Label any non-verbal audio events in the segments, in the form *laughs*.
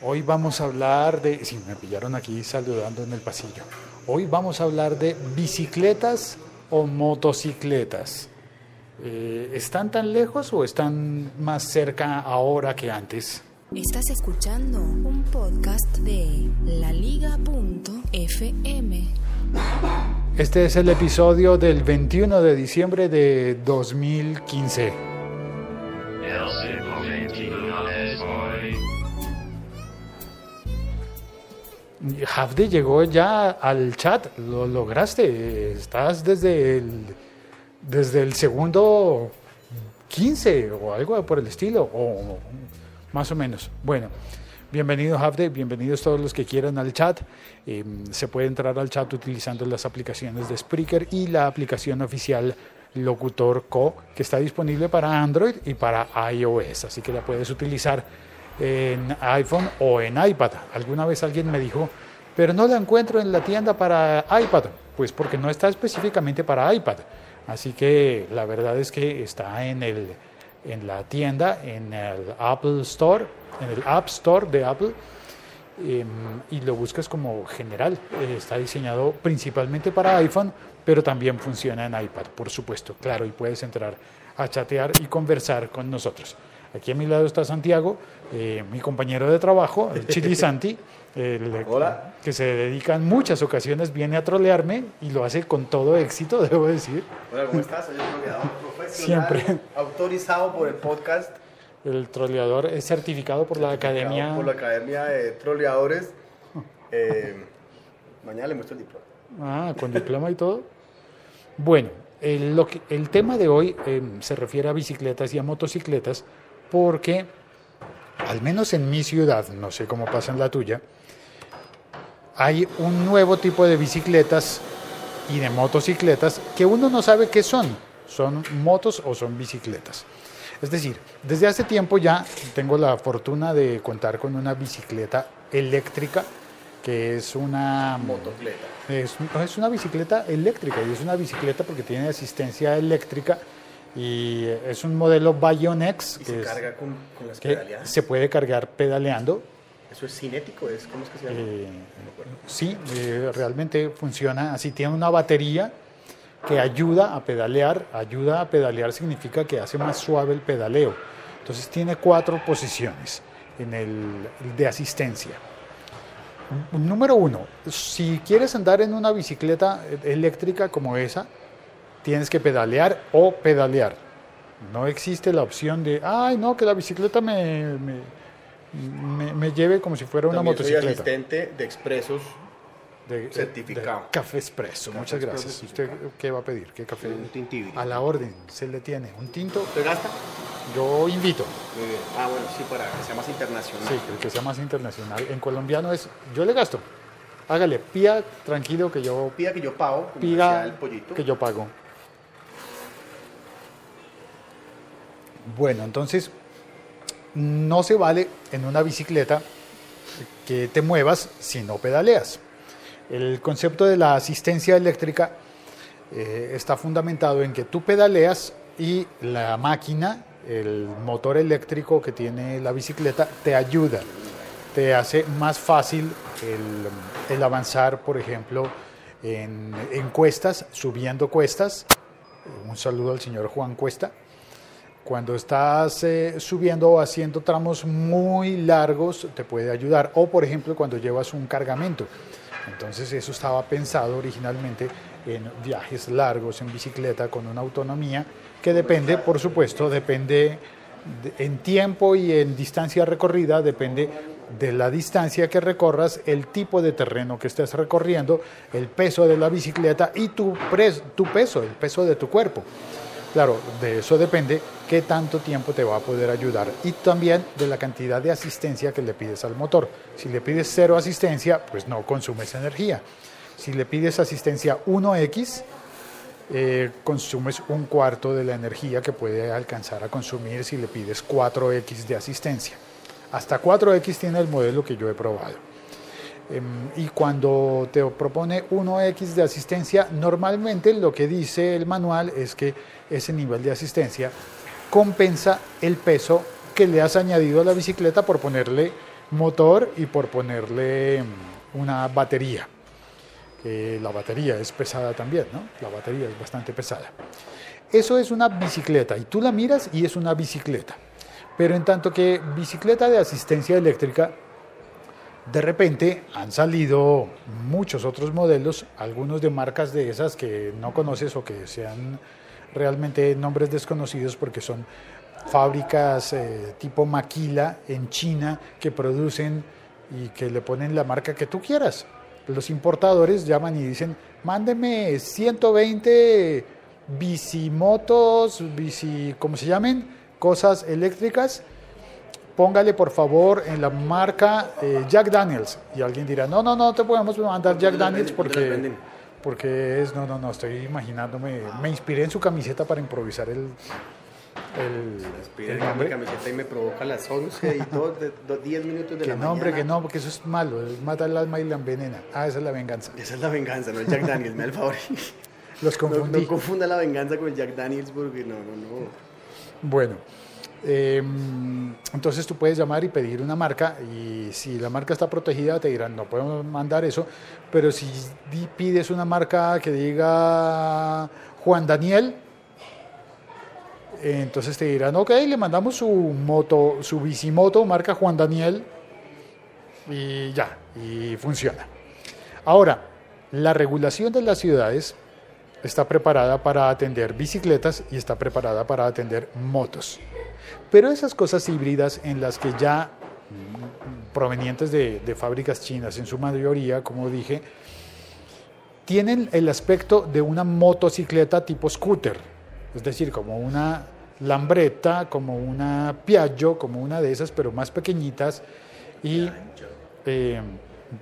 Hoy vamos a hablar de, sí, me pillaron aquí saludando en el pasillo. Hoy vamos a hablar de bicicletas o motocicletas. Eh, ¿Están tan lejos o están más cerca ahora que antes? Estás escuchando un podcast de laliga.fm. Este es el episodio del 21 de diciembre de 2015. Hafde llegó ya al chat, lo lograste, estás desde el, desde el segundo 15 o algo por el estilo, o más o menos. Bueno, bienvenido Hafde, bienvenidos todos los que quieran al chat. Eh, se puede entrar al chat utilizando las aplicaciones de Spreaker y la aplicación oficial Locutor Co, que está disponible para Android y para iOS, así que la puedes utilizar en iPhone o en iPad. Alguna vez alguien me dijo, pero no la encuentro en la tienda para iPad, pues porque no está específicamente para iPad. Así que la verdad es que está en, el, en la tienda, en el Apple Store, en el App Store de Apple, eh, y lo buscas como general. Está diseñado principalmente para iPhone, pero también funciona en iPad, por supuesto, claro, y puedes entrar a chatear y conversar con nosotros. Aquí a mi lado está Santiago, eh, mi compañero de trabajo, el *laughs* Chili Santi, el, Hola. que se dedica en muchas ocasiones, viene a trolearme y lo hace con todo éxito, *laughs* debo decir. Hola, ¿cómo estás? Soy un troleador profesional, Siempre. autorizado por el podcast, El troleador es certificado por la academia. por la Academia de Troleadores. Eh, mañana le muestro el diploma. Ah, con diploma y todo. Bueno, el, lo que- el tema de hoy eh, se refiere a bicicletas y a motocicletas porque, al menos en mi ciudad, no sé cómo pasa en la tuya, hay un nuevo tipo de bicicletas y de motocicletas que uno no sabe qué son. Son motos o son bicicletas. Es decir, desde hace tiempo ya tengo la fortuna de contar con una bicicleta eléctrica que es una Motocleta. es, es una bicicleta eléctrica y es una bicicleta porque tiene asistencia eléctrica y es un modelo Bionex que, se es- carga con, con las que pedaleadas. se puede cargar pedaleando. Eso es cinético, es, ¿cómo es que se llama? Eh, No sí, eh, realmente funciona así. Tiene una batería que ayuda a pedalear. Ayuda a pedalear significa que hace más suave el pedaleo. Entonces tiene cuatro posiciones en el de asistencia. Número uno, si quieres andar en una bicicleta eléctrica como esa, tienes que pedalear o pedalear. No existe la opción de, ay, no, que la bicicleta me, me, me- me lleve como si fuera una También soy motocicleta. asistente de expresos. De- Certificado. de café expreso, Café muchas expreso gracias. ¿Usted qué va a pedir? ¿Qué café? Un tintibi. A la orden, se le tiene. Un tinto, ¿Usted gasta? yo invito. Muy bien. Ah, bueno, sí, para que sea más internacional. Sí, que sea más internacional. En colombiano es, yo le gasto. Hágale, pía tranquilo que yo Pida que yo pago, pida el pollito. que yo pago. Bueno, entonces no se vale en una bicicleta que te muevas si no pedaleas. El concepto de la asistencia eléctrica eh, está fundamentado en que tú pedaleas y la máquina, el motor eléctrico que tiene la bicicleta, te ayuda, te hace más fácil el, avanzar, por ejemplo, en, en cuestas, subiendo cuestas. Un saludo al señor Juan Cuesta. Cuando estás eh, subiendo o haciendo tramos muy largos, te puede ayudar. O, por ejemplo, cuando llevas un cargamento. Entonces, eso estaba pensado originalmente en viajes largos en bicicleta con una autonomía que depende, por supuesto, depende de- en tiempo y en distancia recorrida, depende de la distancia que recorras, el tipo de terreno que estés recorriendo, el peso de la bicicleta y tu peso, el peso de tu cuerpo. Claro, de eso depende qué tanto tiempo te va a poder ayudar y también de la cantidad de asistencia que le pides al motor. Si le pides cero asistencia, pues no consumes energía. Si le pides asistencia 1X, eh, consumes un cuarto de la energía que puede alcanzar a consumir si le pides 4X de asistencia. Hasta 4X tiene el modelo que yo he probado. Em, Y cuando te propone 1X de asistencia, normalmente lo que dice el manual es que ese nivel de asistencia compensa el peso que le has añadido a la bicicleta por ponerle motor y por ponerle mm, una batería. Eh, la batería es pesada también, ¿no? La batería es bastante pesada. Eso es una bicicleta y tú la miras y es una bicicleta. Pero en tanto que bicicleta de asistencia eléctrica, de repente han salido muchos otros modelos, algunos de marcas de esas que no conoces o que sean realmente nombres desconocidos porque son fábricas eh, tipo Maquila en China que producen y que le ponen la marca que tú quieras. Los importadores llaman y dicen, mándeme 120 bicimotos, bici, ¿cómo se llamen? Cosas eléctricas. Póngale por favor en la marca eh, Jack Daniels. Y alguien dirá, no, no, no te podemos mandar Jack Daniels porque, porque es, no, no, no, estoy imaginándome, me inspiré en su camiseta para improvisar el, el, el nombre. camiseta y me provoca las 11 y *laughs* 2, 10 minutos de que la nombre, mañana. que no, porque eso es malo, es mata el alma y la envenena. Ah, esa es la venganza. Esa es la venganza, no el Jack Daniels, me da el favor. *laughs* Los confundí. No, no, confunda la venganza con el Jack Daniels porque no, no, no. Bueno, eh, entonces tú puedes llamar y pedir una marca y si la marca está protegida te dirán no podemos mandar eso, pero si pides una marca que diga Juan Daniel, entonces te dirán, ok, le mandamos su moto, su bicimoto marca Juan Daniel y ya, y funciona. Ahora, la regulación de las ciudades está preparada para atender bicicletas y está preparada para atender motos. Pero esas cosas híbridas en las que ya provenientes de, de fábricas chinas en su mayoría, como dije, tienen el aspecto de una motocicleta tipo scooter, es decir, como una Lambretta, como una Piaggio, como una de esas, pero más pequeñitas, y, eh,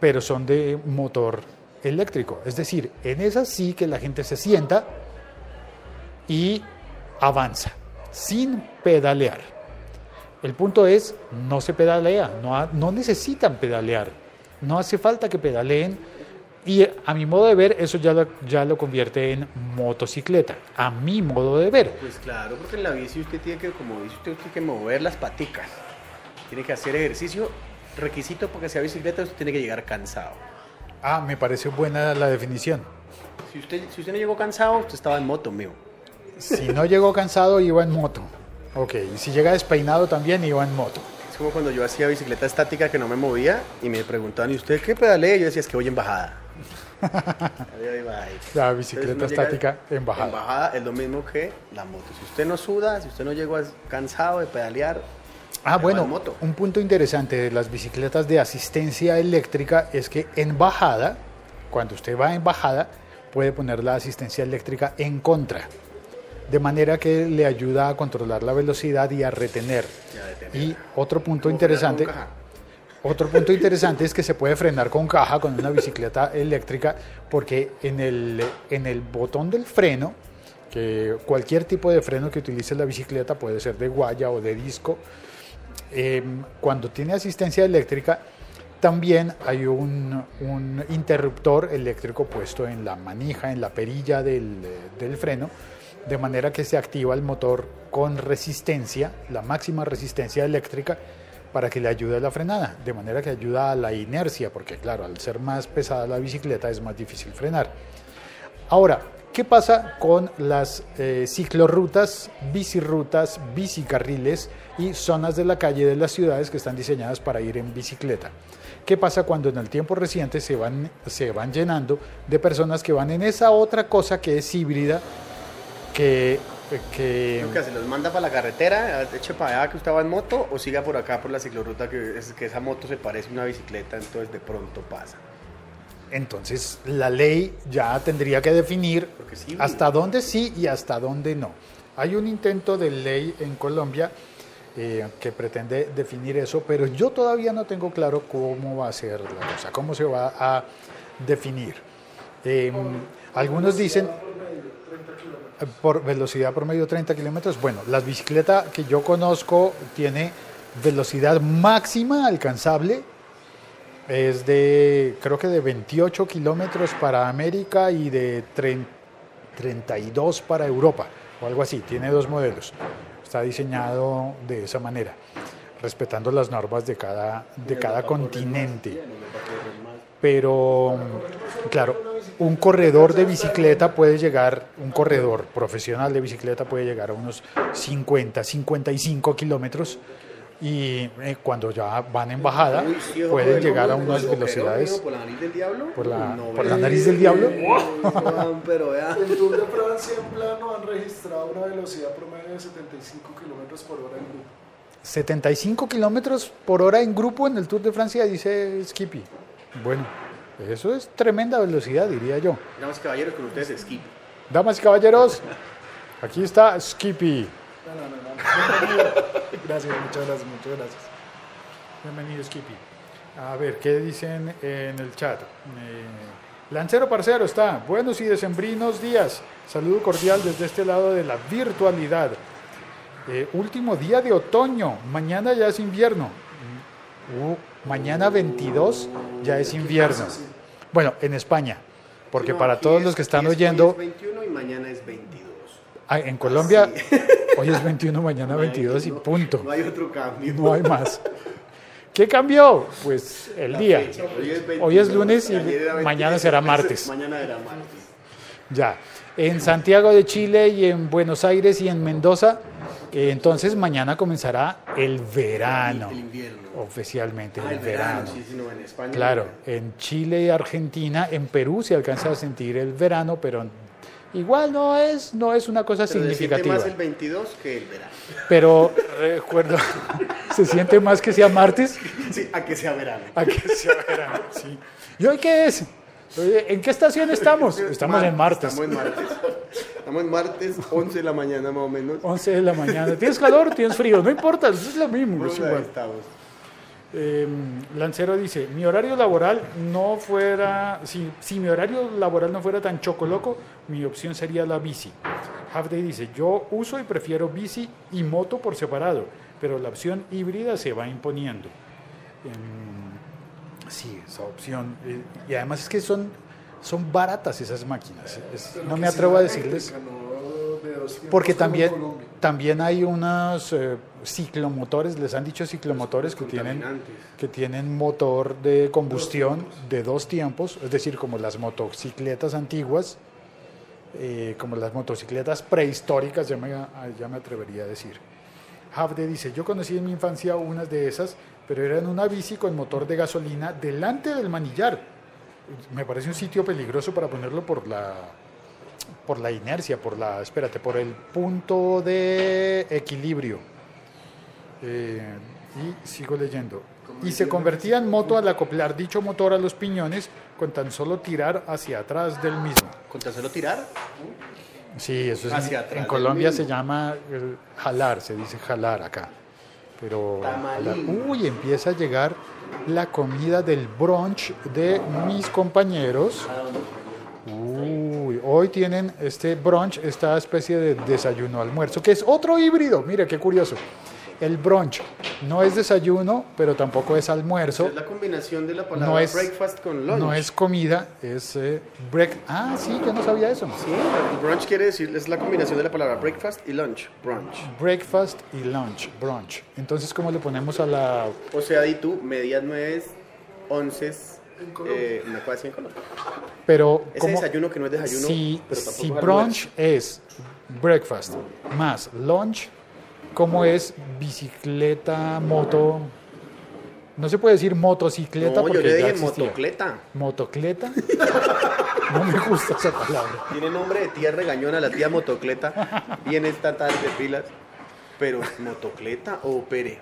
pero son de motor eléctrico. Es decir, en esas sí que la gente se sienta y avanza, sin pedalear. El punto es, no se pedalea, no, no necesitan pedalear, no hace falta que pedaleen y a mi modo de ver, eso ya lo, ya lo convierte en motocicleta. A mi modo de ver. Pues claro, porque en la bici usted tiene que, como dice usted, tiene que mover las paticas. Tiene que hacer ejercicio. Requisito para que sea bicicleta, usted tiene que llegar cansado. Ah, me parece buena la definición. Si usted, si usted no llegó cansado, usted estaba en moto, mío. Si no llegó cansado, iba en moto. Ok, y si llega despeinado también, iba en moto. Es como cuando yo hacía bicicleta estática que no me movía y me preguntaban, ¿y usted qué pedalea? Yo decía, es que voy en bajada. *laughs* La bicicleta estática en bajada. En bajada es lo mismo que la moto. Si usted no suda, si usted no llegó cansado de pedalear. Ah, bueno, un punto interesante de las bicicletas de asistencia eléctrica es que en bajada, cuando usted va en bajada, puede poner la asistencia eléctrica en contra. De manera que le ayuda a controlar la velocidad y a retener. Y otro punto interesante. Otro punto interesante es que se puede frenar con caja con una bicicleta eléctrica porque en el, en el botón del freno, que cualquier tipo de freno que utilice la bicicleta puede ser de guaya o de disco, eh, cuando tiene asistencia eléctrica también hay un, un, interruptor eléctrico puesto en la manija, en la perilla del, del freno, de manera que se activa el motor con resistencia, la máxima resistencia eléctrica, para que le ayude a la frenada, de manera que ayuda a la inercia, porque claro, al ser más pesada la bicicleta es más difícil frenar. Ahora, ¿qué pasa con las eh, ciclorrutas, bicirutas, bicicarriles y zonas de la calle de las ciudades que están diseñadas para ir en bicicleta? ¿Qué pasa cuando en el tiempo reciente se van, se van llenando de personas que van en esa otra cosa que es híbrida, que que... Lucas, ¿se los manda para la carretera, eche para allá que usted va en moto o siga por acá por la ciclorruta que, es, que esa moto se parece a una bicicleta, entonces de pronto pasa? Entonces la ley ya tendría que definir sí, hasta dónde sí y hasta dónde no. Hay un intento de ley en Colombia eh, que pretende definir eso, pero yo todavía no tengo claro cómo va a ser la cosa, cómo se va a definir. Eh, algunos dicen por velocidad promedio 30 kilómetros. Bueno, la bicicleta que yo conozco tiene velocidad máxima alcanzable. Es de, creo que de 28 kilómetros para América y de 32 para Europa, o algo así. Tiene dos modelos. Está diseñado de esa manera. respetando las normas de cada, de cada continente. Pero, claro, un corredor de bicicleta puede llegar, un corredor profesional de bicicleta puede llegar a unos 50, 55 kilómetros y eh, cuando ya van en bajada pueden llegar a unas ¿Pero velocidades ¿Por la nariz del diablo? por la, No, por la nariz del diablo. *laughs* Pero vea. El Tour de Francia en plano han registrado una velocidad promedio de 75 kilómetros por hora en grupo. 75 kilómetros por hora en grupo en el Tour de Francia, dice Skippy. Bueno, eso es tremenda velocidad, diría yo. Damas y caballeros, con ustedes Skip. Damas y caballeros, aquí está Skippy. No, no, no, no. Bienvenido. Gracias, muchas gracias, muchas gracias. Bienvenido, Skippy. A ver, ¿qué dicen en el chat? Eh, Lancero Parcero está. Buenos y decembrinos días. Saludo cordial desde este lado de la virtualidad. Eh, último día de otoño. Mañana ya es invierno. Uh, mañana 22 ya es invierno. Bueno, en España. Porque No, para todos es- los que están oyendo, es 21 y mañana es 22. ah, en Colombia, hoy es 21, mañana *laughs* 22 y No- punto. No hay otro cambio. No hay más. ¿Qué cambió? Pues el La día. fecha. Hoy es, 22, Hoy es lunes y ayer era mañana 23, será *laughs* martes. Mañana era martes. Ya. En Santiago de Chile y en Buenos Aires y en Mendoza, entonces mañana comenzará el verano. El invierno. Oficialmente, Ah, el verano. Sí, sí, no, en España. Claro, en Chile y Argentina, en Perú se alcanza a sentir el verano, pero igual no es, no es una cosa Pero se siente significativa. más el 22 que el verano. Pero recuerdo, *laughs* se siente más que sea martes Sí, a que sea verano. a que sea verano. Sí. ¿Y hoy qué es? ¿En qué estación estamos? *laughs* Estamos en martes. Estamos en martes. Estamos en martes, 11 de la mañana más o menos. 11 de la mañana. ¿Tienes calor? ¿Tienes frío? No importa, es lo mismo. es igual. estamos. Eh, Lancero dice, mi horario laboral no fuera, si, si mi horario laboral no fuera tan chocoloco, mi opción sería la bici. Halfday dice, yo uso y prefiero bici y moto por separado, pero la opción híbrida se va imponiendo. Em, sí, esa opción. eh, y además es que son, son baratas esas máquinas. Es- Pero no me atrevo a decirles. Porque también, también hay unos eh, ciclomotores, les han dicho ciclomotores que tienen, que tienen motor de combustión de dos tiempos, es decir, como las motocicletas antiguas, eh, como las motocicletas prehistóricas, ya me, ya me atrevería a decir. Havde dice, yo conocí en mi infancia unas de esas, pero eran una bici con motor de gasolina delante del manillar. Me parece un sitio peligroso para ponerlo por la, por la inercia, por la, espérate, por el punto de equilibrio. Eh, y sigo leyendo. Y se convertía en moto al acoplar dicho motor a los piñones con tan solo tirar hacia atrás del mismo. ¿Con tan solo tirar? Sí, eso es Hacia en- atrás en del Colombia se llama eh, jalar, se dice jalar acá. Pero jalar. uy, empieza a llegar la comida del brunch de mis compañeros. Uy, hoy tienen este brunch, esta especie de desayuno almuerzo, que es otro híbrido. Mire qué curioso. El brunch no es desayuno, pero tampoco es almuerzo. Es la combinación de la palabra No es, breakfast con lunch. no es comida, es eh, break. Ah, sí, yo no sabía eso. Sí, el brunch quiere decir, es la combinación de la palabra breakfast y lunch. Brunch. Breakfast y lunch, brunch. Entonces, ¿cómo le ponemos a la... O sea, di tú, medias nueve, once, eh, me puede decir en Colombia. Pero, Ese ¿cómo? desayuno que no es desayuno, Si, pero brunch es breakfast más lunch, ¿cómo es bicicleta, moto? No se puede decir motocicleta No, yo porque le ya dije motocleta. ¿Motocleta? *laughs* No me gusta esa palabra. Tiene nombre de tía regañona, la tía motocleta. Viene esta tarde de pilas. Pero, ¿motocleta o pere?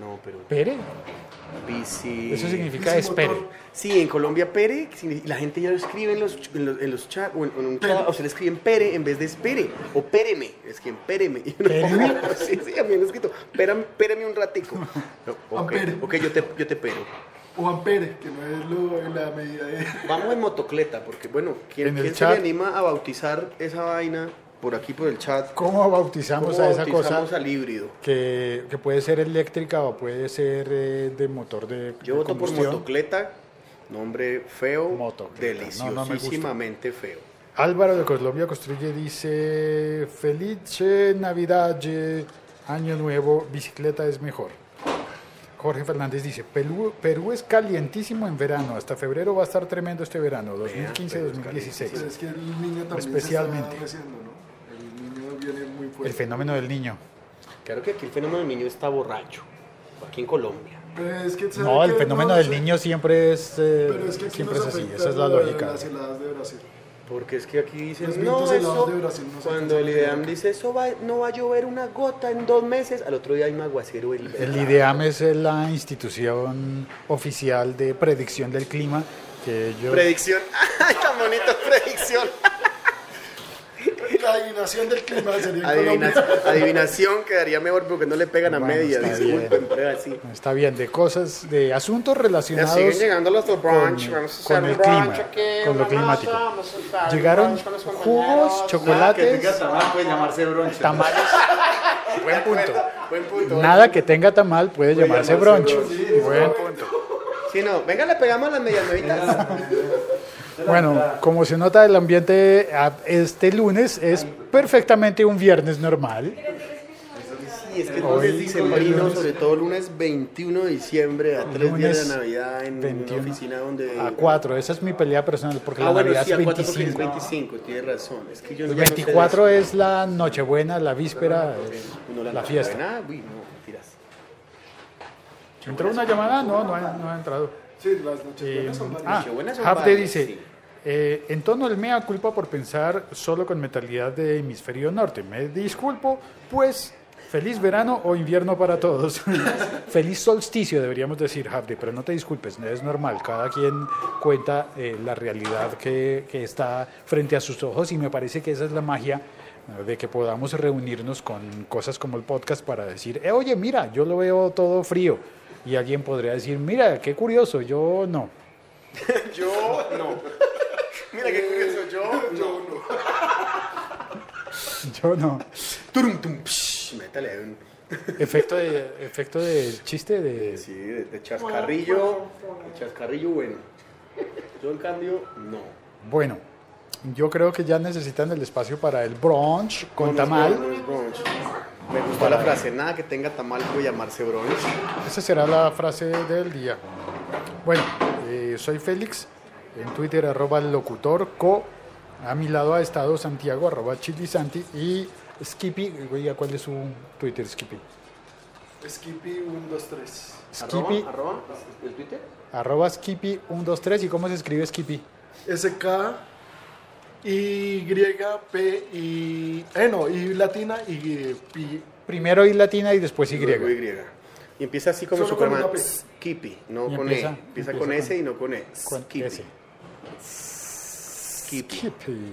No, pero ¿Pere? bici. Eso significa Bici espere. motor. Sí, en Colombia pere, la gente ya lo escribe en los, en los, en los chats, o en, en un chat, o se le escriben pere en vez de espere, o péreme, es que péreme. *laughs* Y uno, ¿Péreme? *laughs* Sí, sí, a mí me han escrito, "Pérame- péreme un ratico. *laughs* No, ok, Ampere. ok, yo te, yo te pero. O ampere, que no es lo, la medida de... Vamos en motocleta, porque bueno, ¿quién, quién se chat. le anima a bautizar esa vaina por aquí por el chat? ¿Cómo bautizamos ¿Cómo a esa cosa bautizamos al híbrido? que, que puede ser eléctrica o puede ser eh, de motor de, Yo de voto por motocleta, nombre feo, Motocleta. No, no deliciosísimamente feo. Álvaro de Colombia Construye dice, Felice Navidad, Año Nuevo, bicicleta es mejor. Jorge Fernández dice, Perú, Perú es calientísimo en verano, hasta febrero va a estar tremendo este verano, 2015-2016. Pero es que el niño también Especialmente. se está meciendo, ¿no? El niño viene muy fuerte. El fenómeno del niño. Claro que aquí el fenómeno del niño está borracho. Aquí en Colombia. Es que, ¿sabe No, el fenómeno No, del sí, niño siempre es, eh, Pero es que aquí siempre es así, esa es la lógica. Las heladas de Brasil. Porque es que aquí dicen, no, eso, de Brasil no cuando el IDEAM dice, eso va, no va a llover una gota en dos meses, al otro día hay un aguacero. El, El IDEAM es la institución oficial de predicción del clima que yo... Predicción. *laughs* ¡Ay, tan bonito, predicción! La adivinación del clima sería en Adivina- Colombia. adivinación quedaría mejor porque no le pegan a media. está Disculpen, pero es así. Está bien, de cosas, de asuntos Ya relacionados siguen llegando los del brunch. con- vamos a con hacer el un brunch clima, aquí, con lo climático. masa, vamos a hacer un Llegaron brunch con los jugos, compañeros. chocolates, puede llamarse brunch. tamales. *laughs* Buen punto. Buen punto. Nada que tenga tamal puede llamarse brunch. Buen punto. Sí, no. Venga, le pegamos las medias nuevitas. Bueno, como se nota el ambiente este lunes es perfectamente un viernes normal. Sí, es que lunes dicembrino, sobre todo lunes 21 de diciembre, a tres días de Navidad en 21 una oficina donde... A 4, esa es mi pelea personal porque Ah, la bueno, Navidad sí, es a 4 porque es 25. 25, tienes razón. Es que yo El ya no sé 24 es la Nochebuena, la víspera, es No, la fiesta. Buena, uy, no, mentiras. ¿Entró una llamada? No, no ha, no ha entrado. Sí, las noches Eh, buenas son ah, Nochebuenas son Hafde varias, dice, sí. Eh, en tono el mea culpa por pensar solo con mentalidad de hemisferio norte. Me disculpo, pues feliz verano o invierno para todos. *laughs* feliz solsticio deberíamos decir, Hafde, pero no te disculpes, es normal. Cada quien cuenta eh, la realidad que, que está frente a sus ojos y me parece que esa es la magia de que podamos reunirnos con cosas como el podcast para decir, eh, oye, mira, yo lo veo todo frío. Y alguien podría decir, mira, qué curioso, yo no. *laughs* Yo no. Mira qué curioso, yo *laughs* no. *laughs* Yo no. Turum, tum, psh, métale un... Efecto de efecto del chiste de Sí, de, de chascarrillo. de chascarrillo bueno. Yo en cambio, no. bueno. Yo creo que ya necesitan el espacio para el brunch con No, no es tamal. no es brunch. Me gustó la frase, nada que tenga tamal puede llamarse brunch. Esa será la frase del día. Bueno, eh, soy Félix, en Twitter arroba locutor co, a mi lado ha estado Santiago arroba chilisanti y Skippy, oiga, ¿cuál es su Twitter Skippy? Skippy 1, 2, 3. Skippy, Arroba, arroba, ¿el Twitter? arroba Skippy 123 y cómo se escribe Skippy. SK, Y, P, y. Eh, no, y latina y. pi- Primero I latina y después Y. Y. Y empieza así como Solo con Superman. P. Skippy, no Y con empieza- E. Empieza, empieza con con- S y no con E. Con Skippy. S. Skippy. Skippy.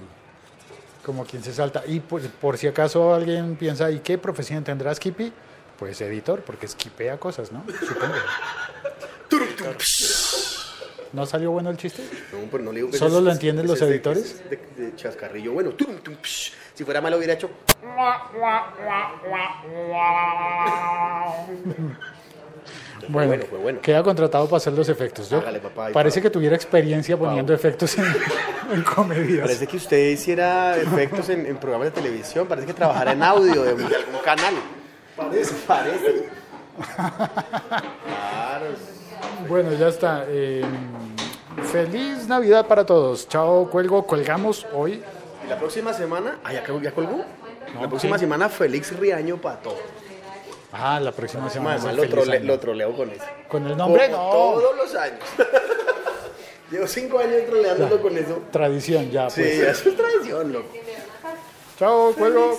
Como quien se salta. Y por, por si acaso alguien piensa, ¿y qué profesión tendrá Skippy? Pues editor, porque skipea cosas, ¿no? Supongo. ¿No salió bueno el chiste? No, pero no le digo que ¿Solo es- lo entienden los de- editores? De, de chascarrillo. Bueno, tum, tum, psh. si fuera malo hubiera hecho. *laughs* Bueno, bueno, fue bueno. queda contratado para hacer los efectos. Yo- Hágale, papá, y parece pa- que tuviera experiencia poniendo efectos en, *laughs* en comedias. Parece que usted hiciera efectos en, en programas de televisión. Parece que trabajara en audio de, de algún canal. Parece. Parece. Claro. *laughs* Bueno, ya está. Eh, feliz Navidad para todos. Chao, cuelgo, colgamos hoy. Y la próxima semana. Ah, ya, ya colgó. No, la próxima sí. semana, Félix Riaño para todo. Ah, la próxima semana. es Además, el año. lo troleo con eso. Con el nombre, Como no. Todos los años. *laughs* Llevo cinco años troleándolo con eso. Tradición, ya. Sí, Pues. eso es tradición, loco. Chao, Riaño.